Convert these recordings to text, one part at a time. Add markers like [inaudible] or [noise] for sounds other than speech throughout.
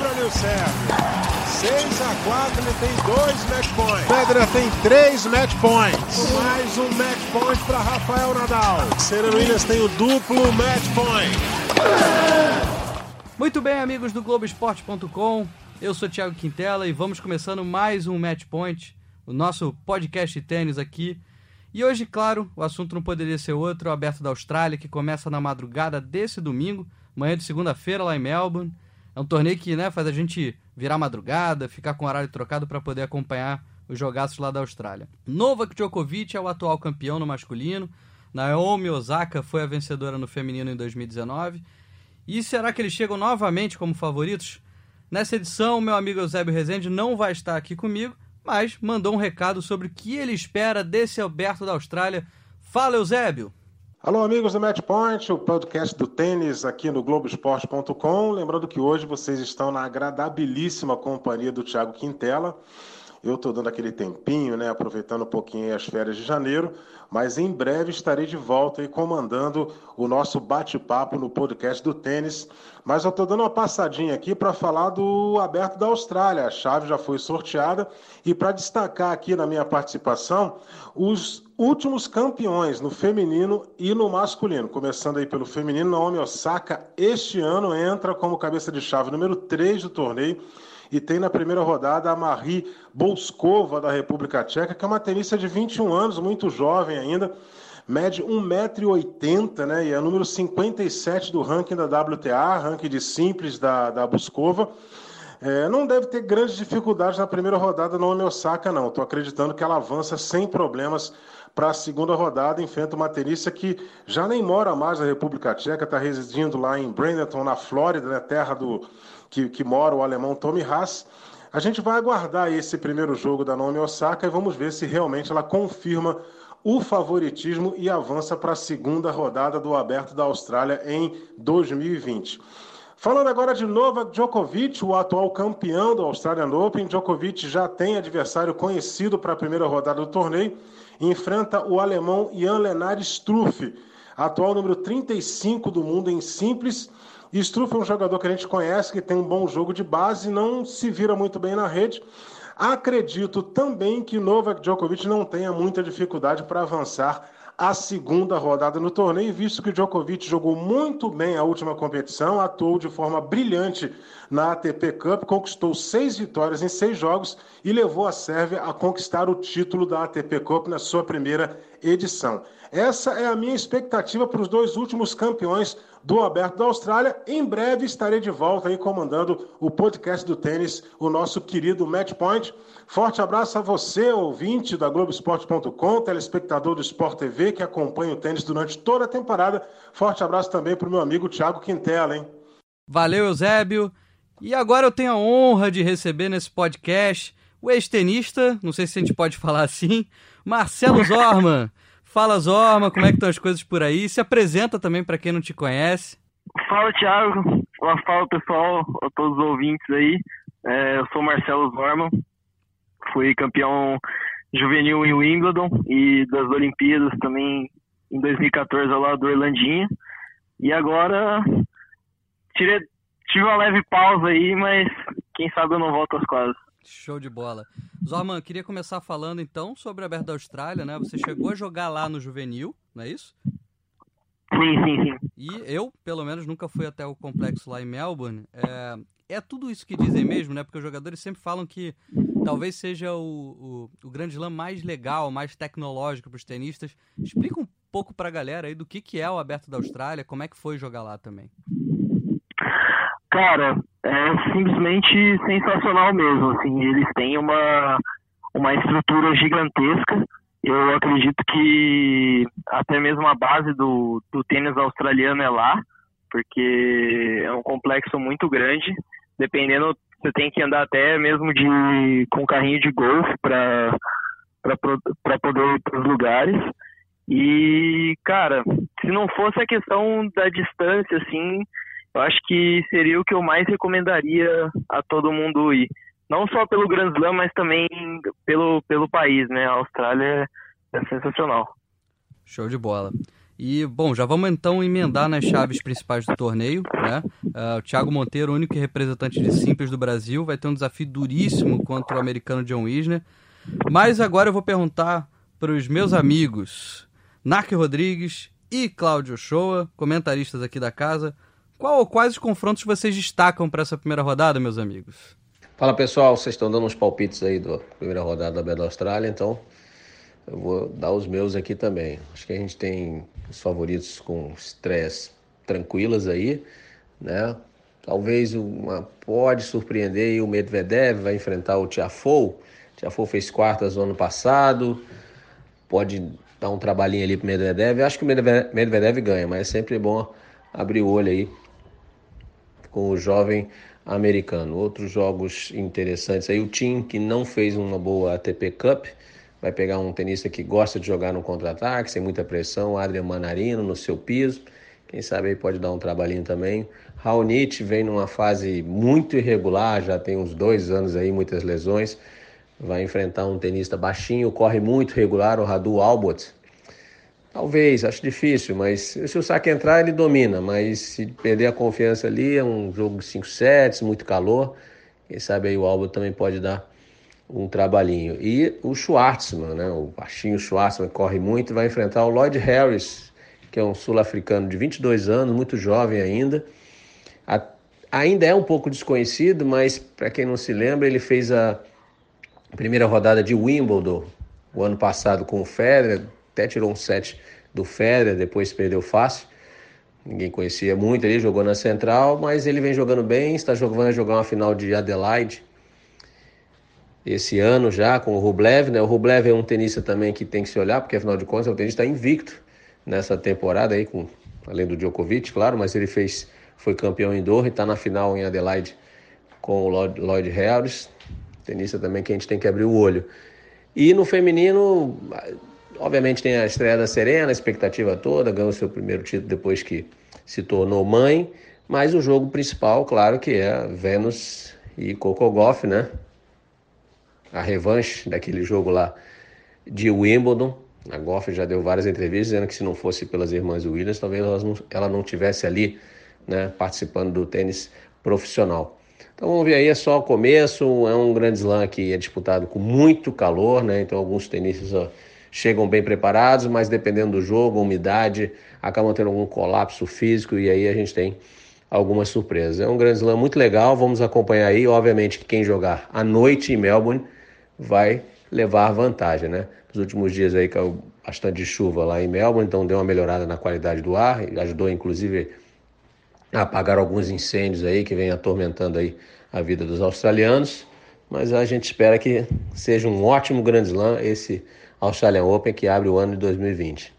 Brasil serve. 6 a 4 ele tem dois match points. Pedra tem três match points. Mais um match point para Rafael Nadal. Serena Williams tem o duplo match point. Muito bem, amigos do Globoesporte.com. Eu sou Thiago Quintela e vamos começando mais um Match Point, o nosso podcast de tênis aqui. E hoje, claro, o assunto não poderia ser outro, o Aberto da Austrália, que começa na madrugada desse domingo, manhã de segunda-feira lá em Melbourne. É um torneio que né, faz a gente virar madrugada, ficar com o horário trocado para poder acompanhar os jogaços lá da Austrália. Novak Djokovic é o atual campeão no masculino. Naomi Osaka foi a vencedora no feminino em 2019. E será que eles chegam novamente como favoritos? Nessa edição, meu amigo Eusébio Rezende não vai estar aqui comigo, mas mandou um recado sobre o que ele espera desse Alberto da Austrália. Fala, Eusébio! Alô, amigos do Match Point, o podcast do tênis aqui no Globoesporte.com. Lembrando que hoje vocês estão na agradabilíssima companhia do Thiago Quintela. Eu estou dando aquele tempinho, né, aproveitando um pouquinho as férias de janeiro, mas em breve estarei de volta e comandando o nosso bate-papo no podcast do tênis. Mas eu estou dando uma passadinha aqui para falar do Aberto da Austrália. A chave já foi sorteada e para destacar aqui na minha participação os últimos campeões no feminino e no masculino. Começando aí pelo feminino, Naomi Osaka este ano entra como cabeça de chave número 3 do torneio e tem na primeira rodada a Marie Bolskova, da República Tcheca, que é uma tenista de 21 anos, muito jovem ainda, mede 1,80m, né? E é número 57 do ranking da WTA, ranking de simples da, da Bolskova. É, não deve ter grandes dificuldades na primeira rodada no Osaka, não. Estou acreditando que ela avança sem problemas para a segunda rodada. Enfrenta uma tenista que já nem mora mais na República Tcheca, está residindo lá em Bradenton, na Flórida, né, terra do que, que mora o alemão Tommy Haas. A gente vai aguardar esse primeiro jogo da Naomi Osaka e vamos ver se realmente ela confirma o favoritismo e avança para a segunda rodada do Aberto da Austrália em 2020. Falando agora de Novak Djokovic, o atual campeão do Australian Open, Djokovic já tem adversário conhecido para a primeira rodada do torneio, enfrenta o alemão Jan Lennard Struff, atual número 35 do mundo em simples Struff é um jogador que a gente conhece, que tem um bom jogo de base, não se vira muito bem na rede. Acredito também que Novak Djokovic não tenha muita dificuldade para avançar a segunda rodada no torneio, visto que Djokovic jogou muito bem a última competição, atuou de forma brilhante na ATP Cup, conquistou seis vitórias em seis jogos e levou a Sérvia a conquistar o título da ATP Cup na sua primeira edição. Essa é a minha expectativa para os dois últimos campeões do Aberto da Austrália. Em breve estarei de volta aí comandando o podcast do tênis, o nosso querido Match Point. Forte abraço a você, ouvinte da Globoesporte.com, telespectador do Sport TV, que acompanha o tênis durante toda a temporada. Forte abraço também para o meu amigo Thiago Quintela, hein? Valeu, Eusébio. E agora eu tenho a honra de receber nesse podcast o ex-tenista, não sei se a gente pode falar assim, Marcelo [laughs] Zorman. Fala Zorma, como é que estão as coisas por aí? Se apresenta também para quem não te conhece. Fala Thiago, fala pessoal, a todos os ouvintes aí. É, eu sou Marcelo Zorman, fui campeão juvenil em Wimbledon e das Olimpíadas também em 2014 lá do Orlandinha. E agora tirei, tive uma leve pausa aí, mas quem sabe eu não volto às quadras. Show de bola. Zorman, queria começar falando então sobre a Aberto da Austrália, né? Você chegou a jogar lá no juvenil, não é isso? Sim, sim, sim. E eu, pelo menos, nunca fui até o complexo lá em Melbourne. É, é tudo isso que dizem mesmo, né? Porque os jogadores sempre falam que talvez seja o, o, o grande slam mais legal, mais tecnológico para os tenistas. Explica um pouco para a galera aí do que, que é o Aberto da Austrália, como é que foi jogar lá também. Cara, é simplesmente sensacional mesmo. Assim, eles têm uma, uma estrutura gigantesca. Eu acredito que até mesmo a base do, do tênis australiano é lá, porque é um complexo muito grande. Dependendo, você tem que andar até mesmo de com carrinho de golfe para para poder ir para os lugares. E, cara, se não fosse a questão da distância, assim, eu acho que seria o que eu mais recomendaria a todo mundo ir. Não só pelo Grand Slam, mas também pelo, pelo país, né? A Austrália é sensacional. Show de bola. E, bom, já vamos então emendar nas chaves principais do torneio, né? Uh, o Thiago Monteiro, único representante de simples do Brasil, vai ter um desafio duríssimo contra o americano John Wisner. Mas agora eu vou perguntar para os meus amigos Narc Rodrigues e Cláudio Shoa, comentaristas aqui da casa, qual ou quais os confrontos vocês destacam para essa primeira rodada, meus amigos? Fala pessoal, vocês estão dando uns palpites aí da primeira rodada da Bela Austrália, então eu vou dar os meus aqui também. Acho que a gente tem os favoritos com estresse tranquilas aí, né? Talvez uma pode surpreender e o Medvedev vai enfrentar o Tiafoe. O Tiafoe fez quartas no ano passado, pode dar um trabalhinho ali pro Medvedev. Acho que o Medvedev ganha, mas é sempre bom abrir o olho aí com o jovem americano. Outros jogos interessantes aí, o Tim que não fez uma boa ATP Cup, vai pegar um tenista que gosta de jogar no contra-ataque, sem muita pressão, Adrian Manarino no seu piso. Quem sabe aí pode dar um trabalhinho também. Raonic vem numa fase muito irregular, já tem uns dois anos aí, muitas lesões. Vai enfrentar um tenista baixinho, corre muito regular, o Radu Albot. Talvez, acho difícil, mas se o saque entrar, ele domina. Mas se perder a confiança ali, é um jogo de 5 sets, muito calor. Quem sabe aí o Albot também pode dar um trabalhinho. E o Schwartzman, né? o baixinho Schwartzman corre muito, vai enfrentar o Lloyd Harris, que é um sul-africano de 22 anos, muito jovem ainda. A, ainda é um pouco desconhecido, mas para quem não se lembra, ele fez a primeira rodada de Wimbledon o ano passado com o Federer, até tirou um set do Federer, depois perdeu fácil. Ninguém conhecia muito, ele jogou na central, mas ele vem jogando bem, está jogando, jogar uma final de Adelaide esse ano já com o Rublev, né? O Rublev é um tenista também que tem que se olhar, porque afinal de contas é um tenista invicto nessa temporada aí, com, além do Djokovic, claro, mas ele fez, foi campeão em Doha e está na final em Adelaide com o Lloyd, Lloyd Harris, tenista também que a gente tem que abrir o olho. E no feminino, obviamente tem a estreia da Serena, a expectativa toda, ganhou seu primeiro título depois que se tornou mãe, mas o jogo principal, claro que é Vênus e Coco Goff, né? a revanche daquele jogo lá de Wimbledon. A Goff já deu várias entrevistas dizendo que se não fosse pelas irmãs Williams, talvez ela não, ela não tivesse ali né, participando do tênis profissional. Então vamos ver aí, é só o começo, é um grande slam que é disputado com muito calor, né? Então alguns tenistas ó, chegam bem preparados, mas dependendo do jogo, umidade, acabam tendo algum colapso físico e aí a gente tem algumas surpresas. É um grande slam muito legal, vamos acompanhar aí, obviamente que quem jogar à noite em Melbourne vai levar vantagem, né? Nos últimos dias aí caiu bastante chuva lá em Melbourne, então deu uma melhorada na qualidade do ar, ajudou inclusive a apagar alguns incêndios aí que vem atormentando aí a vida dos australianos, mas a gente espera que seja um ótimo Grand Slam esse Australian Open que abre o ano de 2020.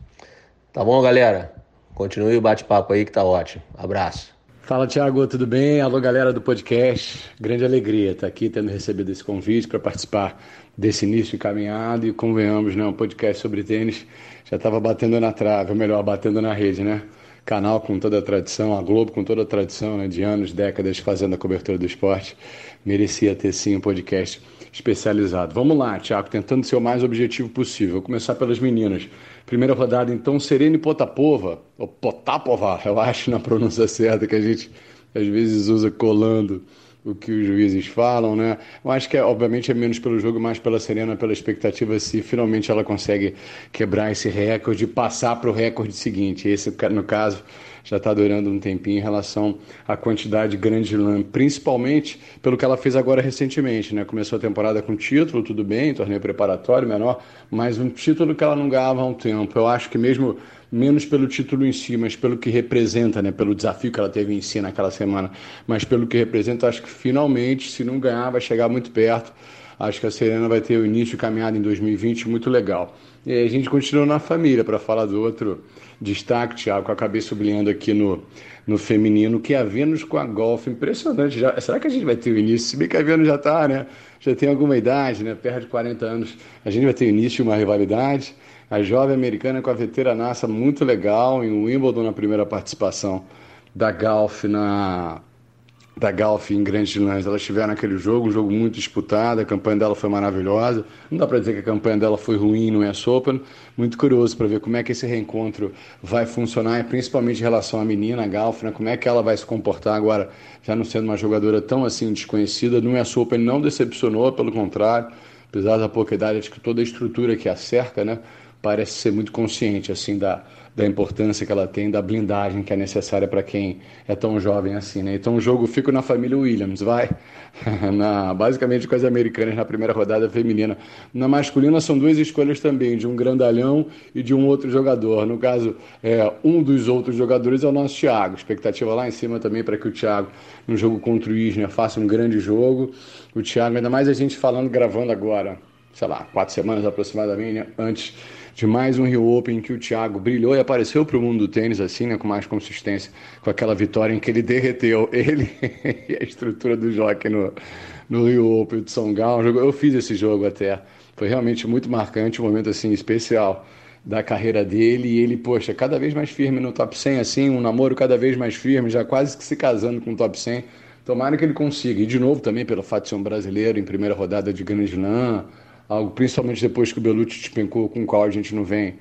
Tá bom, galera? Continue o bate-papo aí que tá ótimo. Abraço. Fala, Thiago, tudo bem? Alô, galera do podcast. Grande alegria estar aqui tendo recebido esse convite para participar desse início de caminhada e convenhamos, né, um podcast sobre tênis já estava batendo na trave, ou melhor, batendo na rede, né? Canal com toda a tradição, a Globo com toda a tradição, né, de anos, décadas fazendo a cobertura do esporte, merecia ter sim um podcast especializado. Vamos lá, Thiago, tentando ser o mais objetivo possível. Vou começar pelas meninas. Primeira rodada, então, Serena e Potapova, ou Potapova, eu acho na pronúncia certa, que a gente às vezes usa colando o que os juízes falam, né? Eu acho que, é, obviamente, é menos pelo jogo, mais pela Serena, pela expectativa se finalmente ela consegue quebrar esse recorde e passar para o recorde seguinte. Esse, no caso, já está durando um tempinho em relação à quantidade grande de lã, principalmente pelo que ela fez agora recentemente, né? Começou a temporada com título, tudo bem, torneio preparatório menor, mas um título que ela não ganhava há um tempo. Eu acho que mesmo menos pelo título em si, mas pelo que representa, né? Pelo desafio que ela teve em si naquela semana, mas pelo que representa, acho que finalmente, se não ganhar, vai chegar muito perto. Acho que a Serena vai ter o início de caminhada em 2020 muito legal. E a gente continua na família para falar do outro destaque, Thiago, que eu acabei sublinhando aqui no, no feminino, que é a Vênus com a Golf. Impressionante. Já, será que a gente vai ter o início? Se bem que a Vênus já está, né? Já tem alguma idade, né? Perto de 40 anos. A gente vai ter o início de uma rivalidade. A jovem americana com a veteranaça muito legal em Wimbledon na primeira participação da Golf na da Golf em Grandes Lãs. Elas tiveram aquele jogo, um jogo muito disputado, a campanha dela foi maravilhosa. Não dá para dizer que a campanha dela foi ruim no US Open. Muito curioso para ver como é que esse reencontro vai funcionar, principalmente em relação à menina, a Golf, né? como é que ela vai se comportar agora, já não sendo uma jogadora tão assim desconhecida. No US Open não decepcionou, pelo contrário, apesar da pouca idade, acho que toda a estrutura que a cerca, né? parece ser muito consciente assim da, da importância que ela tem, da blindagem que é necessária para quem é tão jovem assim, né? Então o jogo fica na família Williams, vai. [laughs] na, basicamente com as americanas na primeira rodada feminina. Na masculina são duas escolhas também, de um grandalhão e de um outro jogador. No caso, é, um dos outros jogadores é o nosso Thiago. Expectativa lá em cima também para que o Thiago, no jogo contra o Isner, faça um grande jogo. O Thiago, ainda mais a gente falando, gravando agora, sei lá, quatro semanas aproximadamente, antes de mais um Rio Open em que o Thiago brilhou e apareceu para o mundo do tênis assim, né, com mais consistência, com aquela vitória em que ele derreteu ele [laughs] e a estrutura do jockey no, no Rio Open de São Galo. Eu fiz esse jogo até, foi realmente muito marcante, um momento assim especial da carreira dele e ele, poxa, cada vez mais firme no top 100, assim, um namoro cada vez mais firme, já quase que se casando com o top 100. Tomara que ele consiga. E de novo também pelo fato de ser um brasileiro em primeira rodada de Grand Slam, algo principalmente depois que o Belucci despencou, com o qual a gente não vem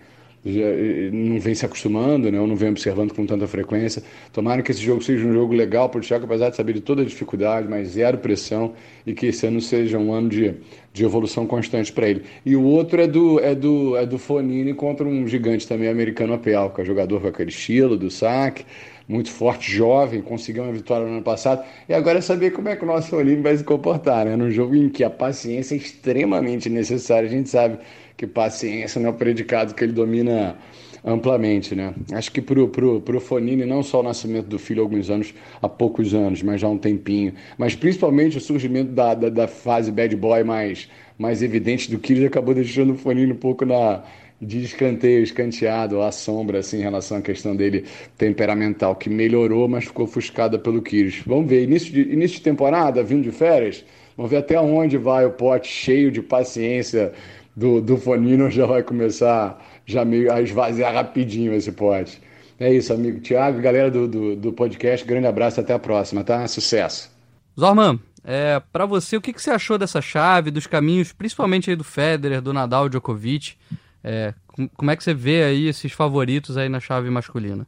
já, não vem se acostumando, né, ou não vem observando com tanta frequência. Tomara que esse jogo seja um jogo legal para o Thiago, apesar de saber de toda a dificuldade, mas zero pressão, e que esse ano seja um ano de, de evolução constante para ele. E o outro é do, é do, é do Fonini contra um gigante também americano, a Pelca, jogador com aquele estilo do saque, muito forte, jovem, conseguiu uma vitória no ano passado. E agora é saber como é que o nosso Olímpio vai se comportar, né? Num jogo em que a paciência é extremamente necessária. A gente sabe que paciência não é o predicado que ele domina amplamente, né? Acho que pro, pro, pro Fonini, não só o nascimento do filho há alguns anos, há poucos anos, mas já há um tempinho, mas principalmente o surgimento da, da, da fase bad boy mais, mais evidente do Kyrgios acabou deixando o Fonini um pouco na, de escanteio, escanteado, à sombra, assim, em relação à questão dele temperamental, que melhorou, mas ficou ofuscada pelo Kyrgios. Vamos ver, início de, início de temporada, vindo de férias, vamos ver até onde vai o pote cheio de paciência do, do Fonino, [laughs] já vai começar já meio a esvaziar rapidinho esse pote. É isso, amigo Tiago, galera do, do, do, podcast, grande abraço, até a próxima, tá? Sucesso! Zorman, é, para você, o que, que você achou dessa chave, dos caminhos, principalmente aí do Federer, do Nadal, Djokovic? É, como é que você vê aí esses favoritos aí na chave masculina?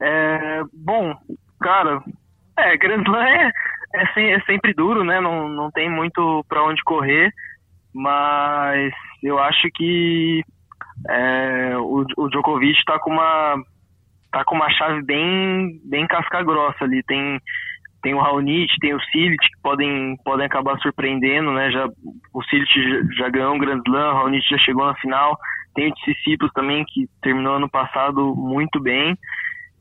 É, bom, cara, é, Grand Slam é, é, é, sempre duro, né? Não, não tem muito para onde correr, mas eu acho que é, o, o Djokovic está com uma tá com uma chave bem bem casca grossa ali. Tem tem o Raonic, tem o Silic que podem, podem acabar surpreendendo, né? Já, o Silic já, já ganhou um Grand Slam, o Raonic já chegou na final. Tem o Tsitsipas também, que terminou ano passado muito bem.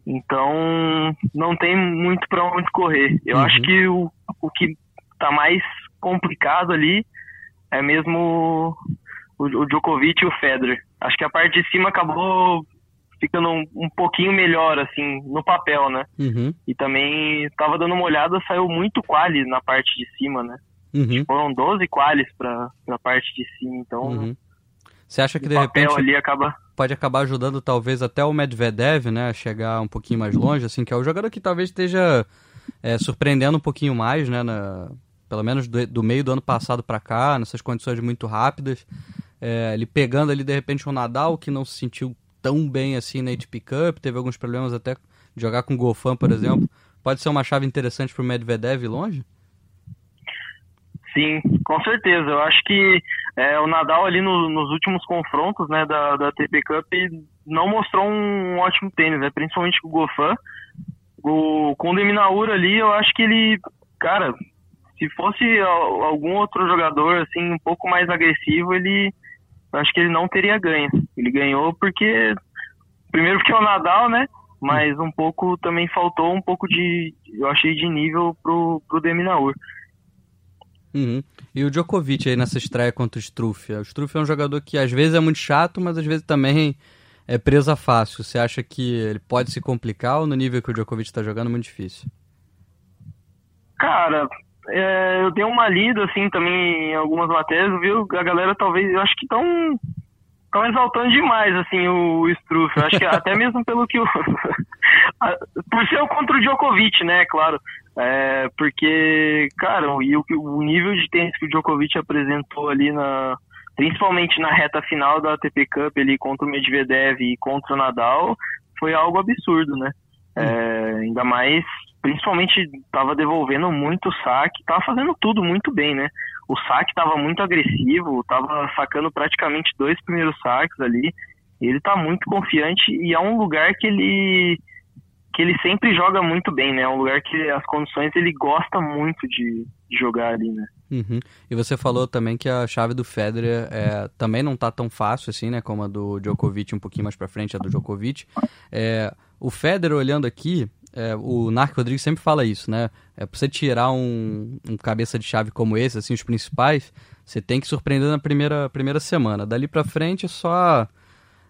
Então, não tem muito para onde correr. Eu uhum. acho que o, o que tá mais complicado ali é mesmo o, o Djokovic e o Federer. Acho que a parte de cima acabou ficando um, um pouquinho melhor, assim, no papel, né? Uhum. E também tava dando uma olhada, saiu muito quali na parte de cima, né? Uhum. Foram 12 qualis pra, pra parte de cima, então. Uhum. Você acha que de repente acaba... pode acabar ajudando talvez até o Medvedev, né, a chegar um pouquinho mais longe, assim, que é o jogador que talvez esteja é, surpreendendo um pouquinho mais, né, na, pelo menos do, do meio do ano passado para cá, nessas condições muito rápidas. É, ele pegando ali de repente o Nadal, que não se sentiu tão bem assim na ATP Cup, teve alguns problemas até de jogar com o Gofan, por exemplo. Pode ser uma chave interessante para o Medvedev longe? Sim, com certeza. Eu acho que é, o Nadal ali no, nos últimos confrontos né, da, da ATP Cup não mostrou um ótimo tênis, né, principalmente com o Gofan. O, com o Deminaur ali, eu acho que ele, cara, se fosse algum outro jogador assim um pouco mais agressivo, ele acho que ele não teria ganho. Ele ganhou porque primeiro porque é o Nadal, né? Mas um pouco também faltou um pouco de, eu achei de nível pro pro Deminaur. Uhum. E o Djokovic aí nessa estreia contra o Struff. O Struff é um jogador que às vezes é muito chato, mas às vezes também é presa fácil. Você acha que ele pode se complicar ou no nível que o Djokovic está jogando é muito difícil? Cara, é, eu dei uma lida, assim, também em algumas matérias, viu? A galera talvez, eu acho que estão estão exaltando demais, assim, o Struff. Eu acho que até [laughs] mesmo pelo que o. [laughs] por ser contra o Djokovic, né, claro. É, porque, cara, e o, o nível de tênis que o Djokovic apresentou ali na. Principalmente na reta final da ATP Cup ali contra o Medvedev e contra o Nadal, foi algo absurdo, né? É, ainda mais, principalmente, estava devolvendo muito saque, estava fazendo tudo muito bem, né? O saque estava muito agressivo, estava sacando praticamente dois primeiros saques ali. Ele está muito confiante e é um lugar que ele que ele sempre joga muito bem, né? É um lugar que as condições ele gosta muito de, de jogar ali, né? Uhum. E você falou também que a chave do Federer é, também não tá tão fácil assim, né? Como a do Djokovic, um pouquinho mais para frente, a do Djokovic. É, o Federer, olhando aqui, é, o Narco Rodrigues sempre fala isso, né? É, pra você tirar um, um, cabeça de chave como esse, assim, os principais, você tem que surpreender na primeira, primeira semana. Dali pra frente é só,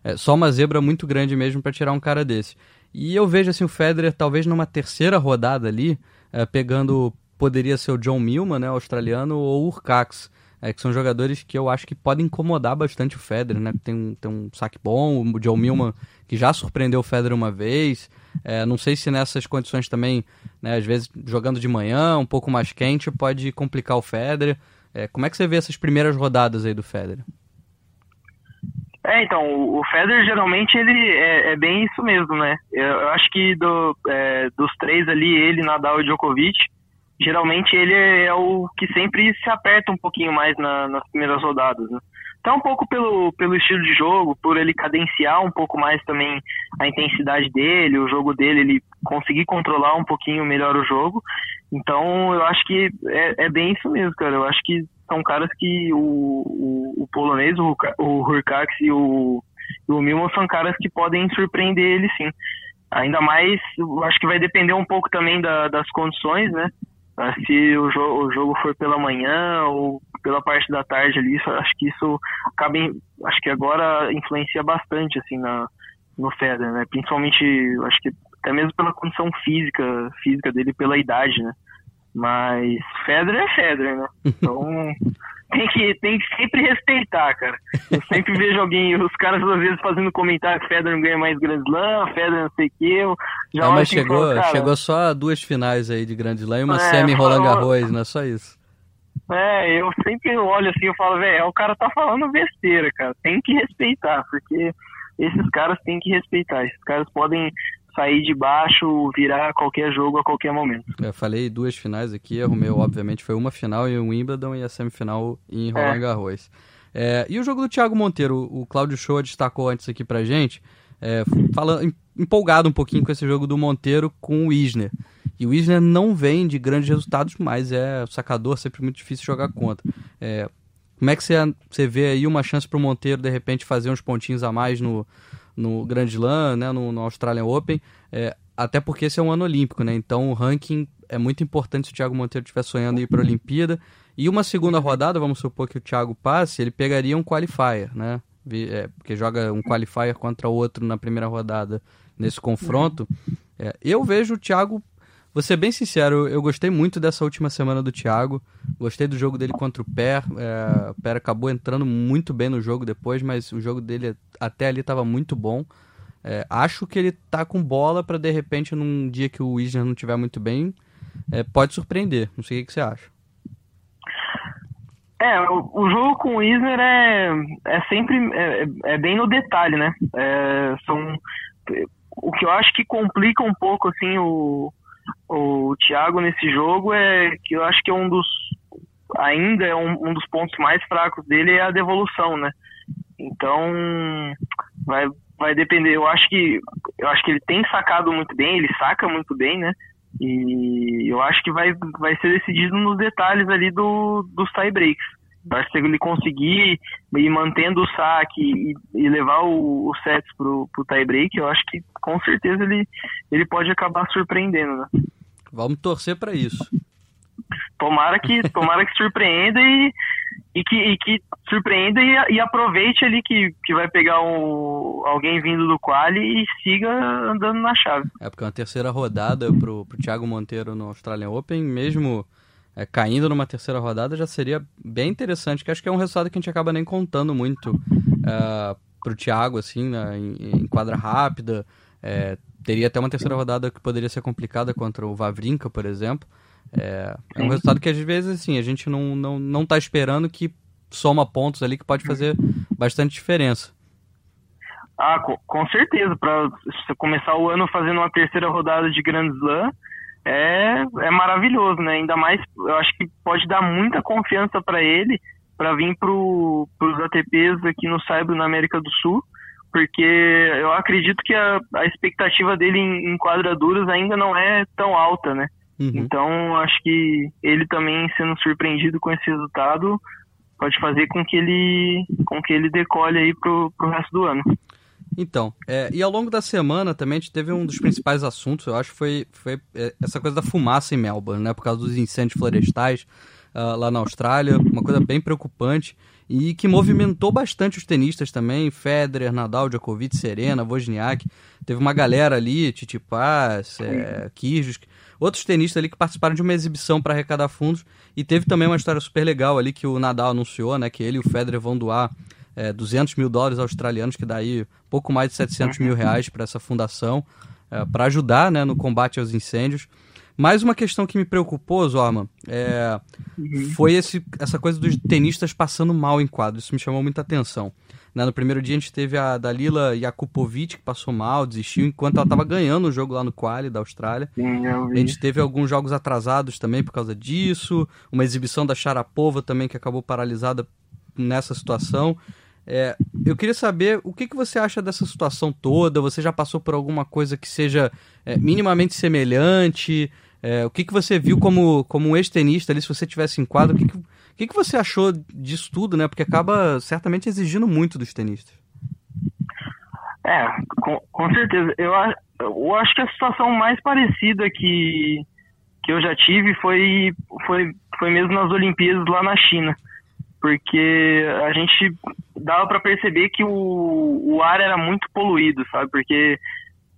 é só uma zebra muito grande mesmo para tirar um cara desse. E eu vejo assim o Federer talvez numa terceira rodada ali, é, pegando poderia ser o John Millman, né, australiano, ou o Urcax, é, que são jogadores que eu acho que podem incomodar bastante o Federer, né? Tem um, tem um saque bom, o John Millman que já surpreendeu o Federer uma vez. É, não sei se nessas condições também, né, às vezes jogando de manhã, um pouco mais quente, pode complicar o Federer. É, como é que você vê essas primeiras rodadas aí do Federer? É, então, o Federer geralmente ele é, é bem isso mesmo, né? Eu, eu acho que do, é, dos três ali, ele, Nadal e Djokovic, geralmente ele é o que sempre se aperta um pouquinho mais na, nas primeiras rodadas, né? Então, um pouco pelo, pelo estilo de jogo, por ele cadenciar um pouco mais também a intensidade dele, o jogo dele, ele conseguir controlar um pouquinho melhor o jogo. Então, eu acho que é, é bem isso mesmo, cara. Eu acho que são caras que o, o, o polonês, o, o Hurkacz e o, o Milman são caras que podem surpreender ele sim. Ainda mais, eu acho que vai depender um pouco também da, das condições, né? Ah, se o, jo o jogo for pela manhã ou pela parte da tarde ali, acho que isso acaba, em, acho que agora influencia bastante assim na no Federer, né? Principalmente, acho que até mesmo pela condição física, física dele, pela idade, né? Mas Federer é Federer, né? [laughs] Então tem que, tem que sempre respeitar, cara. Eu sempre [laughs] vejo alguém, os caras às vezes fazendo comentário que Federer não ganha mais Grand Slam, Federer não sei o que. Eu já não, mas chegou, falo, cara, chegou só duas finais aí de Grand Slam e uma é, semi Roland Garros, não é só isso. É, eu sempre olho assim e falo, velho, o cara tá falando besteira, cara. Tem que respeitar, porque esses caras têm que respeitar. Esses caras podem sair de baixo, virar qualquer jogo a qualquer momento. Eu falei duas finais aqui, o meu obviamente foi uma final em Wimbledon e a semifinal em Roland é. Garros. É, e o jogo do Thiago Monteiro, o Cláudio Shoa destacou antes aqui pra gente, é, falando, empolgado um pouquinho com esse jogo do Monteiro com o Isner. E o Isner não vem de grandes resultados, mas é sacador, sempre muito difícil jogar contra. É, como é que você, você vê aí uma chance para o Monteiro, de repente, fazer uns pontinhos a mais no, no Grand Slam, né, no, no Australian Open, é, até porque esse é um ano olímpico, né? Então o ranking é muito importante se o Thiago Monteiro estiver sonhando ir para a Olimpíada. E uma segunda rodada, vamos supor que o Thiago passe, ele pegaria um qualifier, né? É, porque joga um qualifier contra outro na primeira rodada nesse confronto. É, eu vejo o Thiago Vou ser bem sincero, eu gostei muito dessa última semana do Thiago. Gostei do jogo dele contra o Per. É, o Per acabou entrando muito bem no jogo depois, mas o jogo dele até ali estava muito bom. É, acho que ele tá com bola para de repente, num dia que o Isner não estiver muito bem, é, pode surpreender. Não sei o que, você acha. É, o, o, jogo com o Isner é, é sempre é, é bem no detalhe, né? É, são, o que eu acho que complica um pouco assim o, o Thiago nesse jogo é que eu acho que é um dos ainda é um, um dos pontos mais fracos dele é a devolução, né? Então vai vai depender. Eu acho que eu acho que ele tem sacado muito bem, ele saca muito bem, né? E eu acho que vai vai ser decidido nos detalhes ali do dos tie breaks. Acho que se ele conseguir ir mantendo o saque e, e levar o, o sets pro, pro tie break, eu acho que com certeza ele, ele pode acabar surpreendendo, né? Vamos torcer para isso. Tomara que, [laughs] tomara que surpreenda e, e, que, e que surpreenda e, e, aproveite ali que, que vai pegar um, alguém vindo do quali e siga andando na chave. É porque uma terceira rodada pro, pro Thiago Monteiro no Australian Open, mesmo é, caindo numa terceira rodada já seria bem interessante, que acho que é um resultado que a gente acaba nem contando muito. É, o Thiago, assim, né, em, em quadra rápida. É, teria até uma terceira rodada que poderia ser complicada contra o Vavrinka, por exemplo. É, é um resultado que às vezes assim, a gente não, não, não tá esperando que soma pontos ali que pode fazer bastante diferença. Ah, com, com certeza. Para começar o ano fazendo uma terceira rodada de Grand Slam é, é maravilhoso, né? Ainda mais, eu acho que pode dar muita confiança para ele para vir para os ATPs aqui no Saibro, na América do Sul, porque eu acredito que a, a expectativa dele em, em quadraduras ainda não é tão alta, né? Uhum. Então, acho que ele também sendo surpreendido com esse resultado pode fazer com que ele, com que ele decole aí pro, pro resto do ano. Então, é, e ao longo da semana também a gente teve um dos principais assuntos, eu acho, foi, foi é, essa coisa da fumaça em Melbourne, né? Por causa dos incêndios florestais uh, lá na Austrália, uma coisa bem preocupante e que movimentou bastante os tenistas também, Federer, Nadal, Djokovic, Serena, Wozniak. Teve uma galera ali, Titipas, é, Kyrgios, outros tenistas ali que participaram de uma exibição para arrecadar fundos e teve também uma história super legal ali que o Nadal anunciou, né, que ele e o Federer vão doar é, 200 mil dólares australianos, que daí pouco mais de 700 mil reais para essa fundação, é, para ajudar né, no combate aos incêndios. Mais uma questão que me preocupou, Zorman, é, uhum. foi esse, essa coisa dos tenistas passando mal em quadro. Isso me chamou muita atenção. Né, no primeiro dia a gente teve a Dalila Jakupovic, que passou mal, desistiu, enquanto ela estava ganhando o jogo lá no Quali da Austrália. A gente teve alguns jogos atrasados também por causa disso, uma exibição da Sharapova também que acabou paralisada nessa situação. É, eu queria saber o que, que você acha dessa situação toda. Você já passou por alguma coisa que seja é, minimamente semelhante? É, o que, que você viu como, como um ex-tenista ali, se você tivesse em quadro? O que, que, que, que você achou disso tudo, né? Porque acaba certamente exigindo muito dos tenistas. É, com, com certeza. Eu, eu acho que a situação mais parecida que, que eu já tive foi, foi, foi mesmo nas Olimpíadas lá na China porque a gente dava para perceber que o, o ar era muito poluído, sabe? Porque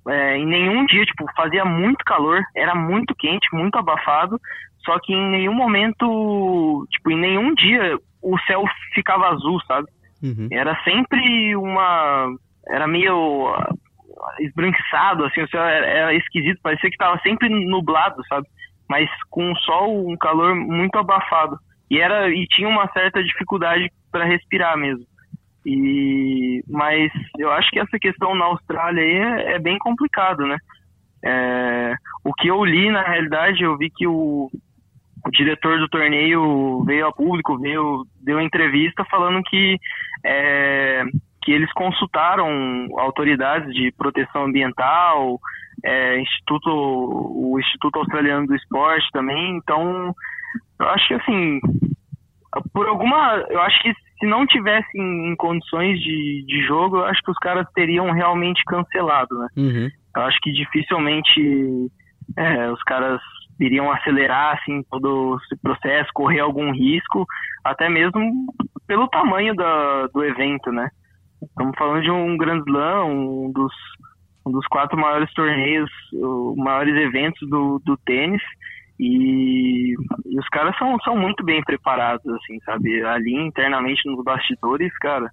é, em nenhum dia, tipo, fazia muito calor, era muito quente, muito abafado, só que em nenhum momento, tipo, em nenhum dia o céu ficava azul, sabe? Uhum. Era sempre uma. Era meio esbranquiçado, assim, o céu era, era esquisito, parecia que estava sempre nublado, sabe? Mas com o sol, um calor muito abafado e era e tinha uma certa dificuldade para respirar mesmo. E mas eu acho que essa questão na Austrália aí é, é bem complicado, né? É, o que eu li na realidade, eu vi que o, o, diretor do torneio veio ao público, veio deu entrevista falando que é, que eles consultaram autoridades de proteção ambiental, é, instituto o Instituto Australiano do Esporte também, então eu acho que assim, por alguma. Eu acho que se não tivessem em condições de, de jogo, eu acho que os caras teriam realmente cancelado, né? Uhum. Eu acho que dificilmente é, os caras iriam acelerar assim todo esse processo, correr algum risco, até mesmo pelo tamanho da, do evento, né? Estamos falando de um Grand Slam, um dos, um dos quatro maiores torneios, os maiores eventos do, do tênis, e, e, os caras são, são muito bem preparados, assim, sabe? Ali internamente nos bastidores, cara,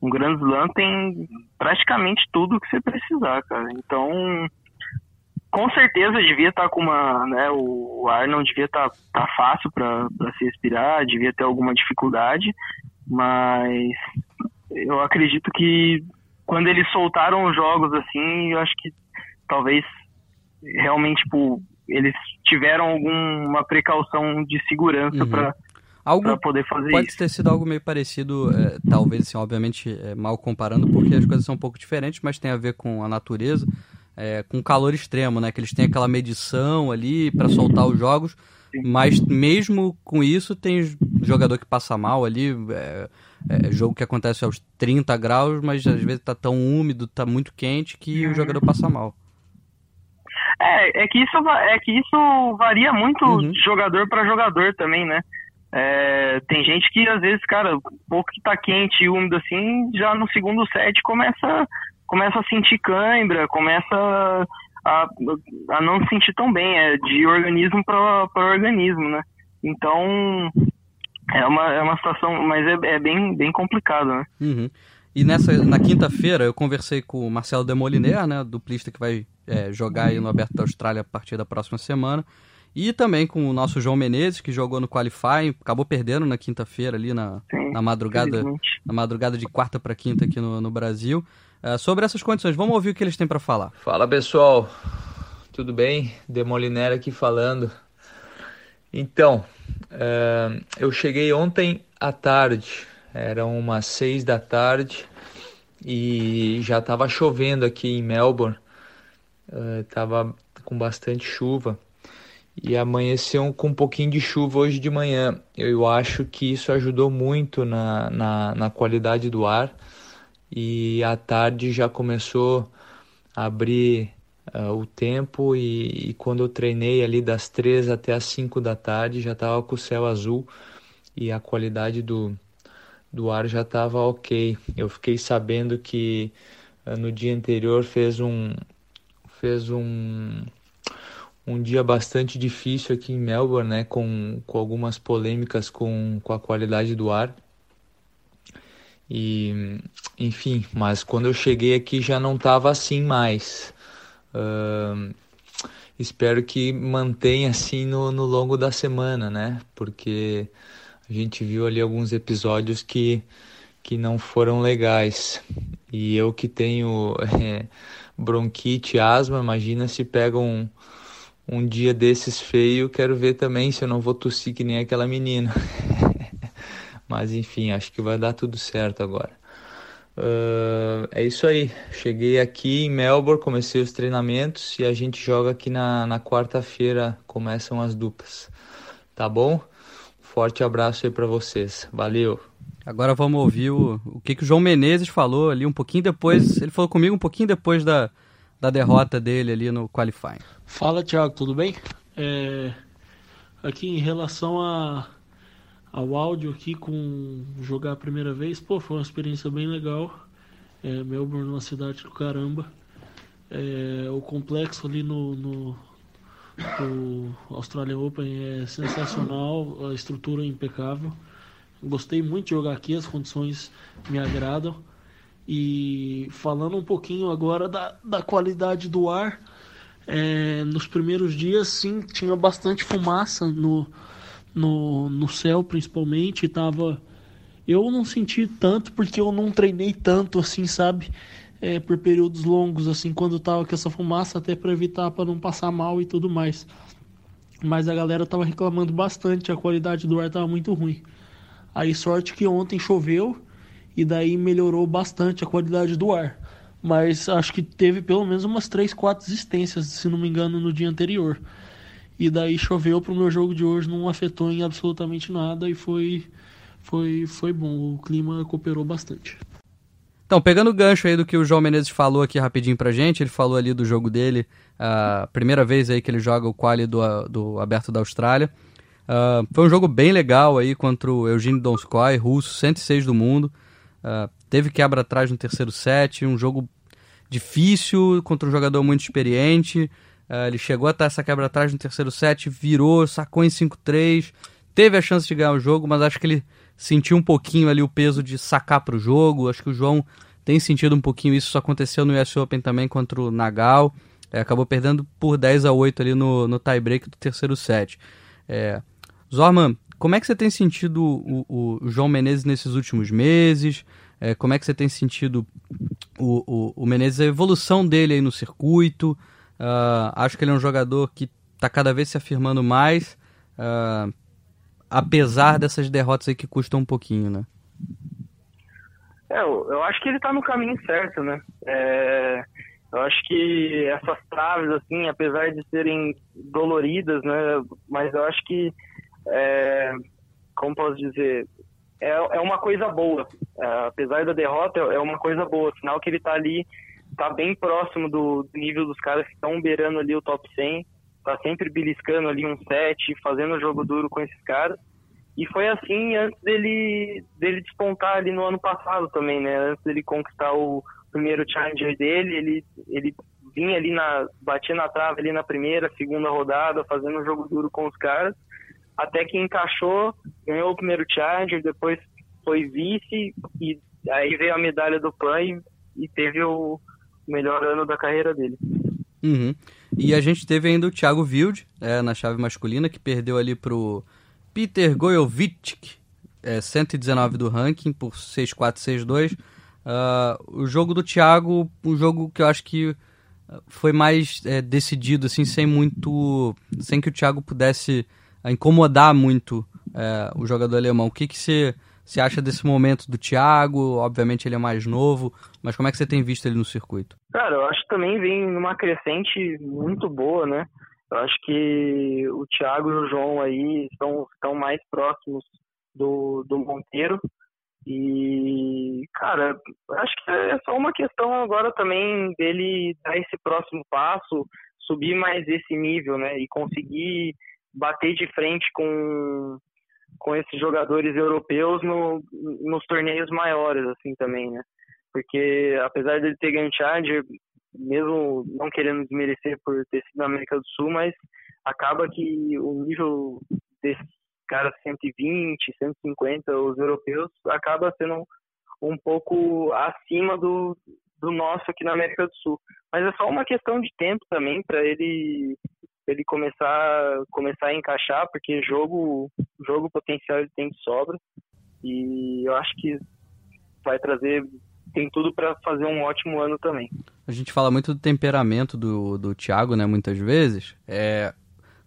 um Grand Slam tem praticamente tudo que você precisar, cara. Então, com certeza devia estar tá com uma, né, o ar não devia estar tá, tá fácil para se respirar, devia ter alguma dificuldade, mas eu acredito que quando eles soltaram os jogos assim, eu acho que talvez realmente tipo, eles tiveram alguma precaução de segurança uhum. para algo poder fazer pode isso. ter sido algo meio parecido, é, talvez, assim, obviamente, é, mal comparando, porque as coisas são um pouco diferentes, mas tem a ver com a natureza, é, com calor extremo, né? Que eles têm aquela medição ali para soltar os jogos, Sim. mas mesmo com isso tem jogador que passa mal ali, é, é, jogo que acontece aos 30 graus, mas às vezes tá tão úmido, tá muito quente que o jogador passa mal. É, é que isso, é que isso varia muito uhum. de jogador para jogador também, né? É, tem gente que às vezes, cara, pouco que tá quente e úmido assim, já no segundo set começa, começa a sentir cãibra, começa a, a não se sentir tão bem, é de organismo para organismo, né? Então é uma, é uma situação, mas é, é bem, bem complicado, né? Uhum. E nessa, na quinta-feira eu conversei com o Marcelo Demoliner, né, duplista que vai é, jogar aí no Aberto da Austrália a partir da próxima semana. E também com o nosso João Menezes, que jogou no Qualifying, acabou perdendo na quinta-feira ali na, Sim, na madrugada na madrugada de quarta para quinta aqui no, no Brasil. Uh, sobre essas condições, vamos ouvir o que eles têm para falar. Fala pessoal, tudo bem? Demoliner aqui falando. Então, uh, eu cheguei ontem à tarde, eram umas seis da tarde e já estava chovendo aqui em Melbourne, estava uh, com bastante chuva. E amanheceu com um pouquinho de chuva hoje de manhã. Eu acho que isso ajudou muito na, na, na qualidade do ar. E à tarde já começou a abrir uh, o tempo e, e, quando eu treinei ali das três até as cinco da tarde já estava com o céu azul e a qualidade do, do ar já estava ok. Eu fiquei sabendo que uh, no dia anterior fez um fez um um dia bastante difícil aqui em Melbourne, né, com, com algumas polêmicas com, com a qualidade do ar. E, enfim, mas quando eu cheguei aqui já não estava assim mais. Uh, espero que mantenha assim no, no longo da semana, né? Porque a gente viu ali alguns episódios que, que não foram legais. E eu que tenho é, [laughs] bronquite, asma, imagina se pega um, um dia desses feio, quero ver também se eu não vou tossir que nem aquela menina. [laughs] Mas enfim, acho que vai dar tudo certo agora. Uh, é isso aí. Cheguei aqui em Melbourne, comecei os treinamentos e a gente joga aqui na, na quarta-feira. Começam as duplas. Tá bom? Forte abraço aí para vocês. Valeu. Agora vamos ouvir o, o que, que o João Menezes falou ali um pouquinho depois. Ele falou comigo um pouquinho depois da, da derrota dele ali no qualifying. Fala, Thiago, tudo bem? É, aqui em relação a, ao áudio aqui com jogar a primeira vez, pô, foi uma experiência bem legal. É, Melbourne uma cidade do caramba. É, o complexo ali no, no, no Australian Open é sensacional, a estrutura é impecável. Gostei muito de jogar aqui, as condições me agradam. E falando um pouquinho agora da, da qualidade do ar, é, nos primeiros dias sim tinha bastante fumaça no, no, no céu principalmente. Tava, eu não senti tanto porque eu não treinei tanto assim, sabe? É, por períodos longos, assim, quando tava com essa fumaça, até para evitar para não passar mal e tudo mais. Mas a galera tava reclamando bastante, a qualidade do ar tava muito ruim. Aí sorte que ontem choveu e daí melhorou bastante a qualidade do ar. Mas acho que teve pelo menos umas 3, 4 existências, se não me engano, no dia anterior. E daí choveu para o meu jogo de hoje, não afetou em absolutamente nada e foi, foi, foi bom. O clima cooperou bastante. Então, pegando o gancho aí do que o João Menezes falou aqui rapidinho pra gente, ele falou ali do jogo dele, a primeira vez aí que ele joga o quali do, do Aberto da Austrália. Uh, foi um jogo bem legal aí contra o Eugênio Donskoy, russo, 106 do mundo. Uh, teve quebra atrás no terceiro set, um jogo difícil contra um jogador muito experiente. Uh, ele chegou a estar essa quebra atrás no terceiro set, virou, sacou em 5-3, teve a chance de ganhar o jogo, mas acho que ele sentiu um pouquinho ali o peso de sacar para o jogo. Acho que o João tem sentido um pouquinho isso. Isso aconteceu no US Open também contra o Nagal. É, acabou perdendo por 10 a 8 ali no, no tie-break do terceiro set. É, Zorman, como é que você tem sentido o, o, o João Menezes nesses últimos meses? É, como é que você tem sentido o, o, o, Menezes, a evolução dele aí no circuito? Uh, acho que ele é um jogador que está cada vez se afirmando mais, uh, apesar dessas derrotas aí que custam um pouquinho, né? É, eu, eu acho que ele está no caminho certo, né? É, eu acho que essas traves, assim, apesar de serem doloridas, né? Mas eu acho que é, como posso dizer, é, é uma coisa boa. É, apesar da derrota, é uma coisa boa. Sinal que ele está ali, está bem próximo do, nível dos caras que estão beirando ali o top 100. Está sempre beliscando ali um set, fazendo jogo duro com esses caras. E foi assim antes dele, dele despontar ali no ano passado também, né? Antes dele conquistar o primeiro challenger dele, ele, ele vinha ali na. batia na trave ali na primeira, segunda rodada, fazendo jogo duro com os caras até que encaixou, ganhou o primeiro Challenger, depois foi vice e aí veio a medalha do PAN e, e teve o melhor ano da carreira dele. Uhum. E a gente teve ainda o Thiago Wild é, na chave masculina, que perdeu ali pro Peter Gojovic, é, 119 do ranking, por 6-4, 6-2. Uh, o jogo do Thiago, um jogo que eu acho que foi mais é, decidido, assim, sem muito. sem que o Thiago pudesse incomodar muito é, o jogador alemão. O que, que você, você acha desse momento do Thiago? Obviamente ele é mais novo, mas como é que você tem visto ele no circuito? Cara, eu acho que também vem numa crescente muito boa, né? Eu acho que o Thiago e o João aí estão, estão mais próximos do, do Monteiro. E, cara, acho que é só uma questão agora também dele dar esse próximo passo, subir mais esse nível, né? E conseguir bater de frente com, com esses jogadores europeus no, nos torneios maiores, assim, também, né? Porque, apesar dele ter ganho Challenger, mesmo não querendo desmerecer por ter sido na América do Sul, mas acaba que o nível desses caras 120, 150, os europeus, acaba sendo um pouco acima do, do nosso aqui na América do Sul. Mas é só uma questão de tempo também para ele ele começar começar a encaixar, porque jogo jogo potencial ele tem de sobra e eu acho que vai trazer tem tudo para fazer um ótimo ano também. A gente fala muito do temperamento do, do Thiago, né, muitas vezes. É,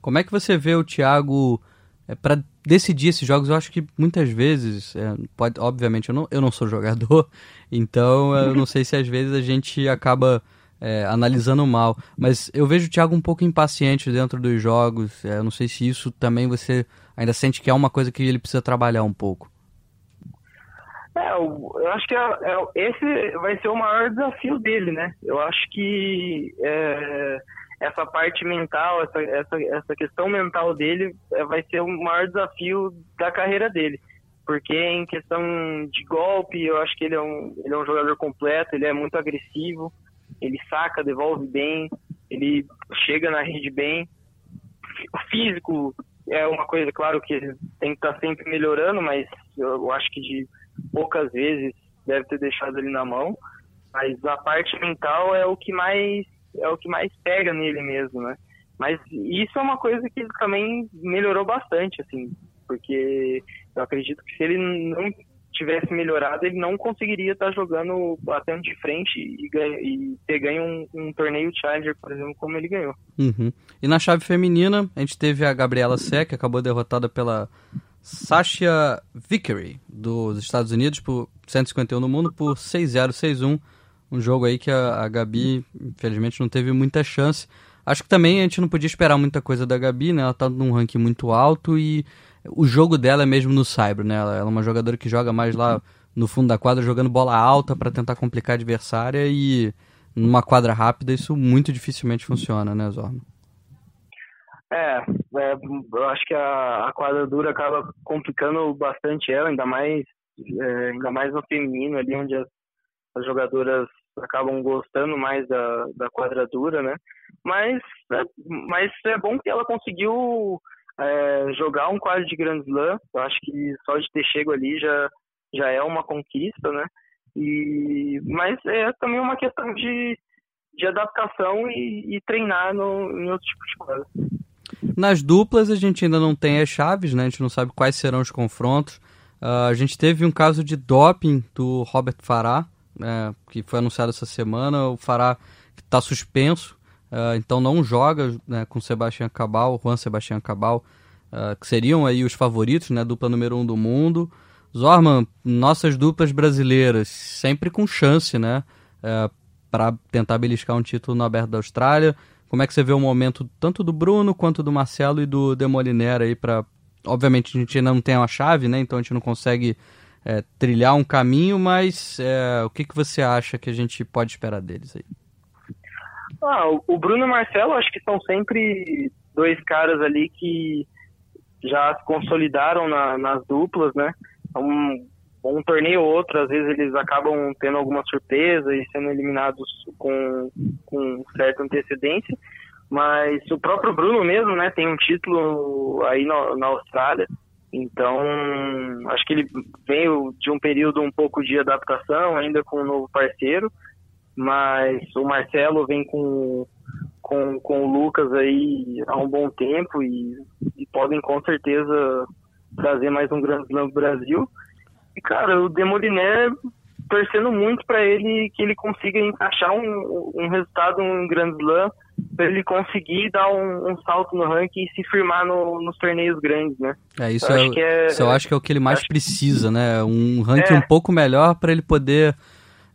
como é que você vê o Thiago é, para decidir esses jogos, eu acho que muitas vezes, é, pode, obviamente eu não, eu não sou jogador, [laughs] então eu não sei se às vezes a gente acaba é, analisando mal, mas eu vejo o Thiago um pouco impaciente dentro dos jogos, é, eu não sei se isso também você ainda sente que é uma coisa que ele precisa trabalhar um pouco. É, eu acho que é, é, esse vai ser o maior desafio dele, né? Eu acho que é, essa parte mental, essa, essa, essa questão mental dele é, vai ser o maior desafio da carreira dele. Porque em questão de golpe, eu acho que ele é um, ele é um jogador completo, ele é muito agressivo, ele saca, devolve bem, ele chega na rede bem. O físico é uma coisa, claro, que tem que estar tá sempre melhorando, mas eu acho que de poucas vezes deve ter deixado ele na mão. Mas a parte mental é o que mais é o que mais pega nele mesmo, né? Mas isso é uma coisa que ele também melhorou bastante, assim, porque eu acredito que se ele não tivesse melhorado, ele não conseguiria estar jogando batendo de frente e, e ter ganho um, um, torneio Challenger, por exemplo, como ele ganhou. Uhum. E na chave feminina, a gente teve a Gabriela Sé, que acabou derrotada pela Sasha Vickery, dos Estados Unidos, por 151 no mundo, por 6-0, 6-1 um jogo aí que a, a Gabi, infelizmente, não teve muita chance. Acho que também a gente não podia esperar muita coisa da Gabi, né? Ela tá num ranking muito alto e o jogo dela é mesmo no cyber, né? Ela é uma jogadora que joga mais lá no fundo da quadra, jogando bola alta para tentar complicar a adversária e numa quadra rápida isso muito dificilmente funciona, né, Zorno? É, é, eu acho que a, a quadra dura acaba complicando bastante ela, ainda mais, é, ainda mais no feminino ali, onde as, as jogadoras acabam gostando mais da, da quadradura, né? Mas, é, mas é bom que ela conseguiu é, jogar um quadro de Grand Slam. Eu acho que só de ter chego ali já, já é uma conquista, né? E, mas é também uma questão de, de adaptação e, e treinar no, em outro tipo de quadro. Nas duplas a gente ainda não tem as chaves, né? A gente não sabe quais serão os confrontos. Uh, a gente teve um caso de doping do Robert Farah, é, que foi anunciado essa semana. O Fará está suspenso, uh, então não joga né, com Sebastião Cabal, Juan Sebastião Cabal, uh, que seriam aí os favoritos, né, dupla número um do mundo. Zorman, nossas duplas brasileiras, sempre com chance, né, uh, é, para tentar beliscar um título no Aberto da Austrália. Como é que você vê o momento tanto do Bruno quanto do Marcelo e do Demoliner aí para obviamente a gente ainda não tem uma chave, né? Então a gente não consegue é, trilhar um caminho, mas é, o que, que você acha que a gente pode esperar deles aí? Ah, o Bruno e o Marcelo acho que são sempre dois caras ali que já se consolidaram na, nas duplas, né? Um, um torneio ou outro, às vezes eles acabam tendo alguma surpresa e sendo eliminados com, com certa antecedência. Mas o próprio Bruno mesmo, né, tem um título aí na, na Austrália Então, acho que ele veio de um período um pouco de adaptação ainda com um novo parceiro, mas o Marcelo vem com, com, com o Lucas aí há um bom tempo e, e podem com certeza trazer mais um grande slam pro Brasil. E, cara, o Demoliné torcendo muito para ele que ele consiga encaixar um, um resultado em Grand Slam para ele conseguir dar um, um, salto no ranking e se firmar no, nos torneios grandes, né? É isso. Eu, acho, é, isso eu acho que é o que ele mais precisa, né? Um ranking é. um pouco melhor para ele poder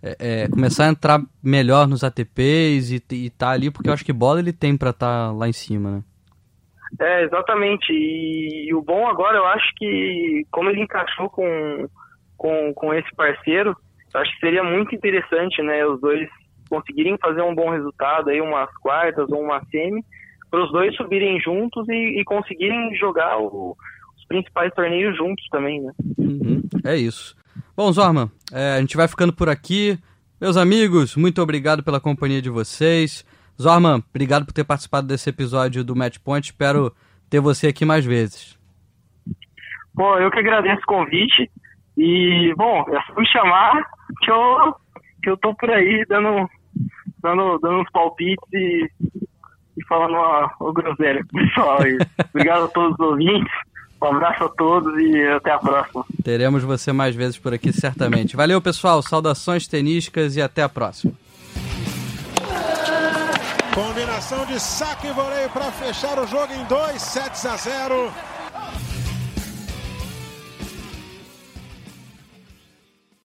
é, é, começar a entrar melhor nos ATPs e, e tá ali, porque eu acho que bola ele tem para estar tá lá em cima, né? É, exatamente. E, e, o bom agora, eu acho que como ele encaixou com, com, com esse parceiro, acho que seria muito interessante, né? Os dois conseguirem fazer um bom resultado, aí umas quartas ou uma semi, para os dois subirem juntos e, e conseguirem jogar o, os principais torneios juntos também, né? Uhum, é isso. Bom, Zorma, é, a gente vai ficando por aqui. Meus amigos, muito obrigado pela companhia de vocês. Zorman, obrigado por ter participado desse episódio do Match Point. Espero ter você aqui mais vezes. Bom, eu que agradeço o convite. E, bom, é só me chamar que eu, que eu tô por aí dando, dando, dando uns palpites e, e falando uma, uma groselha pessoal. E [laughs] obrigado a todos os ouvintes. Um abraço a todos e até a próxima. Teremos você mais vezes por aqui, certamente. Valeu, pessoal. Saudações tenísticas e até a próxima. Combinação de saque e voleio para fechar o jogo em 2 sets a 0.